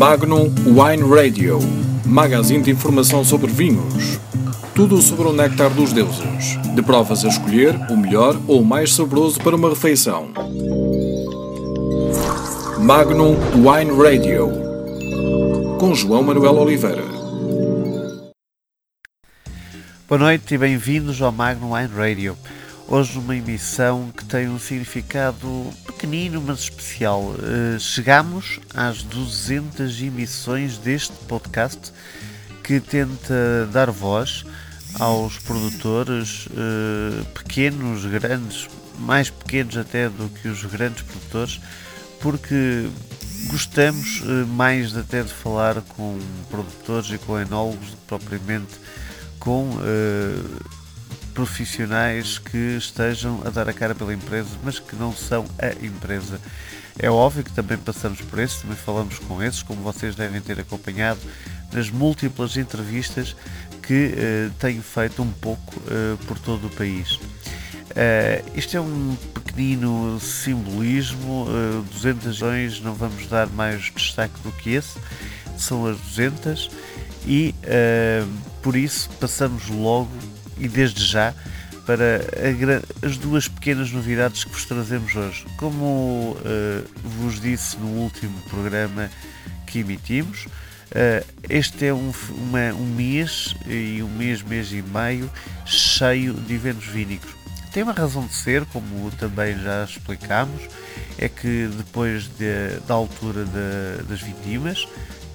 Magnum Wine Radio, magazine de informação sobre vinhos. Tudo sobre o néctar dos deuses. De provas a escolher o melhor ou o mais saboroso para uma refeição. Magnum Wine Radio, com João Manuel Oliveira. Boa noite e bem-vindos ao Magnum Wine Radio. Hoje numa emissão que tem um significado pequenino, mas especial. Uh, chegamos às 200 emissões deste podcast que tenta dar voz aos produtores uh, pequenos, grandes, mais pequenos até do que os grandes produtores, porque gostamos uh, mais até de falar com produtores e com enólogos do que propriamente com profissionais que estejam a dar a cara pela empresa, mas que não são a empresa. É óbvio que também passamos por esses, também falamos com esses, como vocês devem ter acompanhado nas múltiplas entrevistas que uh, tenho feito um pouco uh, por todo o país. Uh, isto é um pequenino simbolismo, uh, 200 anos, não vamos dar mais destaque do que esse, são as 200 e por isso passamos logo e desde já para as duas pequenas novidades que vos trazemos hoje. Como uh, vos disse no último programa que emitimos, uh, este é um, uma, um mês e um mês, mês e meio cheio de eventos vínicos. Tem uma razão de ser, como também já explicámos, é que depois de, da altura de, das vindimas,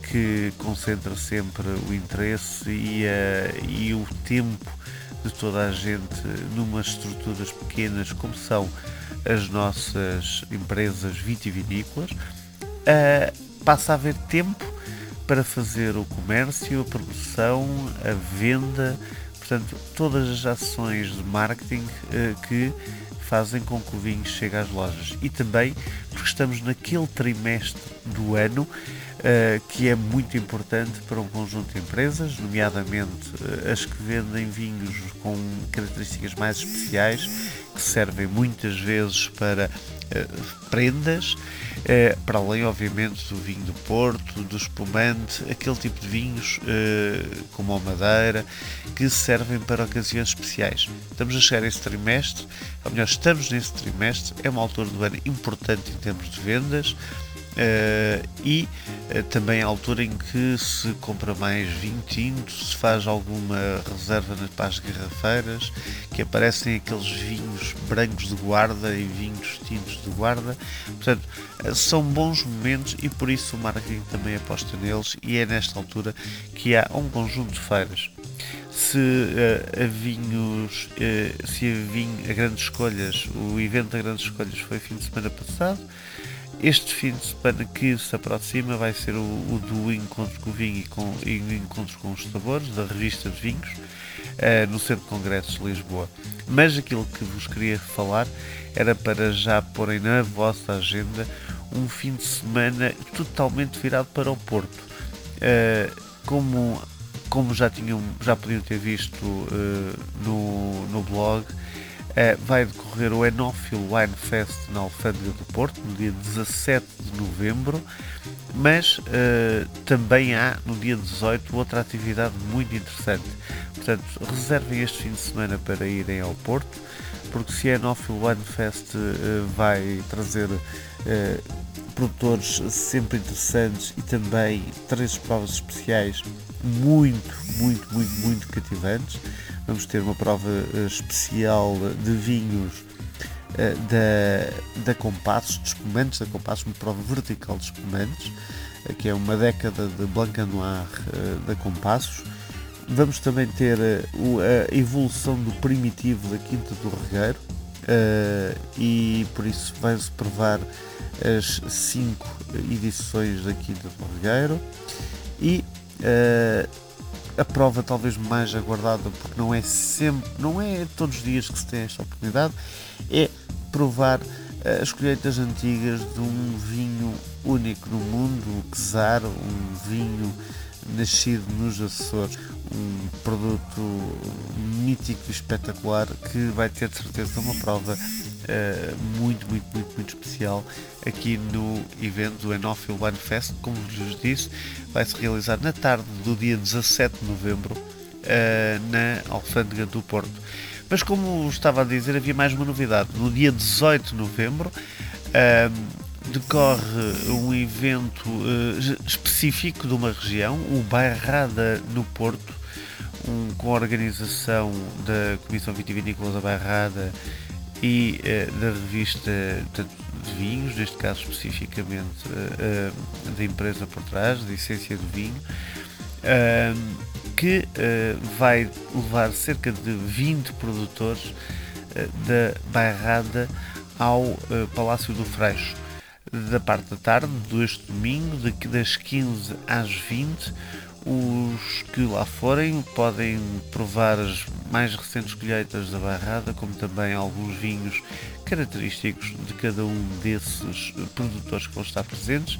que concentra sempre o interesse e, e o tempo de toda a gente numas estruturas pequenas como são as nossas empresas vitivinícolas, uh, passa a haver tempo para fazer o comércio, a produção, a venda, portanto, todas as ações de marketing uh, que fazem com que o vinho chegue às lojas. E também porque estamos naquele trimestre do ano uh, que é muito importante para um conjunto de empresas, nomeadamente uh, as que vendem vinhos com características mais especiais, que servem muitas vezes para uh, prendas, para além, obviamente, do vinho do Porto, do espumante, aquele tipo de vinhos como a Madeira, que servem para ocasiões especiais. Estamos a chegar a esse trimestre, ou melhor, estamos nesse trimestre, é uma altura do ano importante em termos de vendas. Uh, e uh, também a altura em que se compra mais vinho tinto, se faz alguma reserva nas pás garrafeiras, que aparecem aqueles vinhos brancos de guarda e vinhos tintos de guarda. Portanto, uh, são bons momentos e por isso o marketing também aposta neles e é nesta altura que há um conjunto de feiras. Se a vinhos, se a vinho a grandes escolhas, o evento a grandes escolhas foi fim de semana passado, este fim de semana que se aproxima vai ser o, o do encontro com o vinho e, com, e o encontro com os sabores, da revista de vinhos, uh, no Centro de Congressos de Lisboa. Mas aquilo que vos queria falar era para já porem na vossa agenda um fim de semana totalmente virado para o Porto. Uh, como, como já, tinham, já podiam ter visto uh, no, no blog, Uh, vai decorrer o Enófilo Wine Fest na Alfândega do Porto, no dia 17 de novembro, mas uh, também há no dia 18 outra atividade muito interessante. Portanto, reservem este fim de semana para irem ao Porto, porque se a Enófilo Wine Fest uh, vai trazer produtores sempre interessantes e também três provas especiais muito, muito, muito, muito cativantes. Vamos ter uma prova uh, especial de vinhos uh, da, da Compassos, de espumantes da Compassos, uma prova vertical de espumantes, uh, que é uma década de Blanc Noir da Compassos. Vamos também ter a evolução do primitivo da Quinta do Regueiro e por isso vai-se provar as cinco edições da Quinta do Regueiro e Uh, a prova talvez mais aguardada, porque não é sempre, não é todos os dias que se tem esta oportunidade, é provar uh, as colheitas antigas de um vinho único no mundo, o Quesar, um vinho nascido nos Açores, um produto mítico e espetacular que vai ter de certeza uma prova uh, muito, muito, muito, muito especial aqui no evento do Enófilo Wine Fest. Como vos disse, vai se realizar na tarde do dia 17 de novembro uh, na Alfândega do Porto. Mas como estava a dizer, havia mais uma novidade. No dia 18 de novembro decorre um evento uh, específico de uma região, o Bairrada no Porto, um, com a organização da Comissão Vitivinícola da Bairrada e uh, da revista de vinhos, neste caso especificamente uh, da empresa por trás, da Essência do Vinho, que vai levar cerca de 20 produtores da Bairrada ao Palácio do Freixo da parte da tarde deste domingo, das 15 às 20. Os que lá forem podem provar as mais recentes colheitas da Barrada, como também alguns vinhos característicos de cada um desses produtores que vão estar presentes,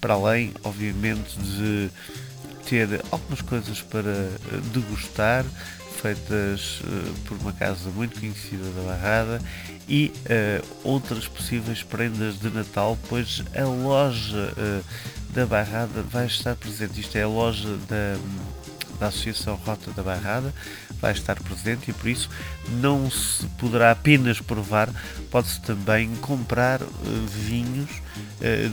para além, obviamente, de ter algumas coisas para degustar, feitas uh, por uma casa muito conhecida da Barrada e uh, outras possíveis prendas de Natal, pois a loja uh, da Barrada vai estar presente. Isto é a loja da, da Associação Rota da Barrada, vai estar presente e por isso não se poderá apenas provar, pode-se também comprar vinhos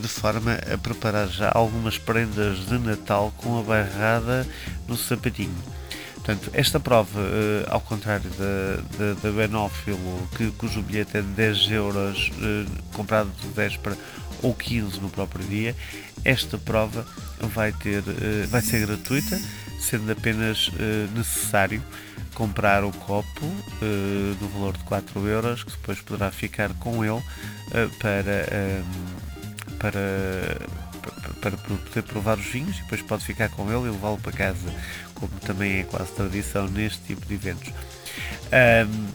de forma a preparar já algumas prendas de Natal com a barrada no sapatinho. Portanto, esta prova, uh, ao contrário da, da, da Benófilo, que, cujo bilhete é de 10 euros, uh, comprado de 10 para ou 15 no próprio dia, esta prova vai, ter, uh, vai ser gratuita, sendo apenas necessário comprar o copo no valor de 4 euros, que depois poderá ficar com ele para, para para poder provar os vinhos e depois pode ficar com ele e levá-lo para casa, como também é quase tradição neste tipo de eventos. Um,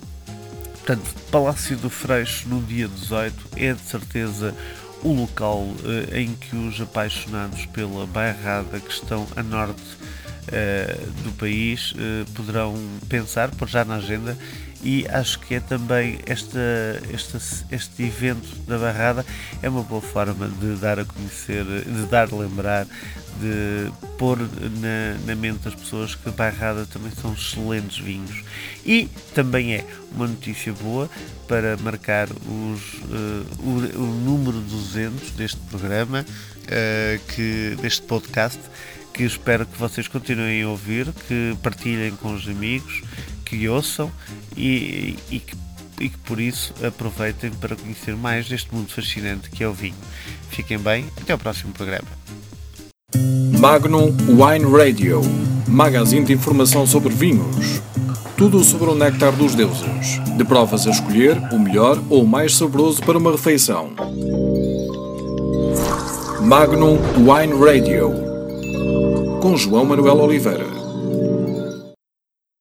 portanto, Palácio do Freixo no dia 18 é de certeza o local uh, em que os apaixonados pela bairrada que estão a norte uh, do país uh, poderão pensar, por já na agenda, e acho que é também esta, esta, este evento da Barrada é uma boa forma de dar a conhecer, de dar a lembrar, de pôr na, na mente das pessoas que Barrada também são excelentes vinhos. E também é uma notícia boa para marcar os, uh, o, o, número 200 deste programa, uh, que, deste podcast, que espero que vocês continuem a ouvir, que partilhem com os amigos que ouçam e, e, que, e que por isso aproveitem para conhecer mais deste mundo fascinante que é o vinho. Fiquem bem, até ao próximo programa. Magnum Wine Radio magazine de informação sobre vinhos. Tudo sobre o néctar dos deuses. De provas a escolher o melhor ou o mais saboroso para uma refeição. Magnum Wine Radio com João Manuel Oliveira.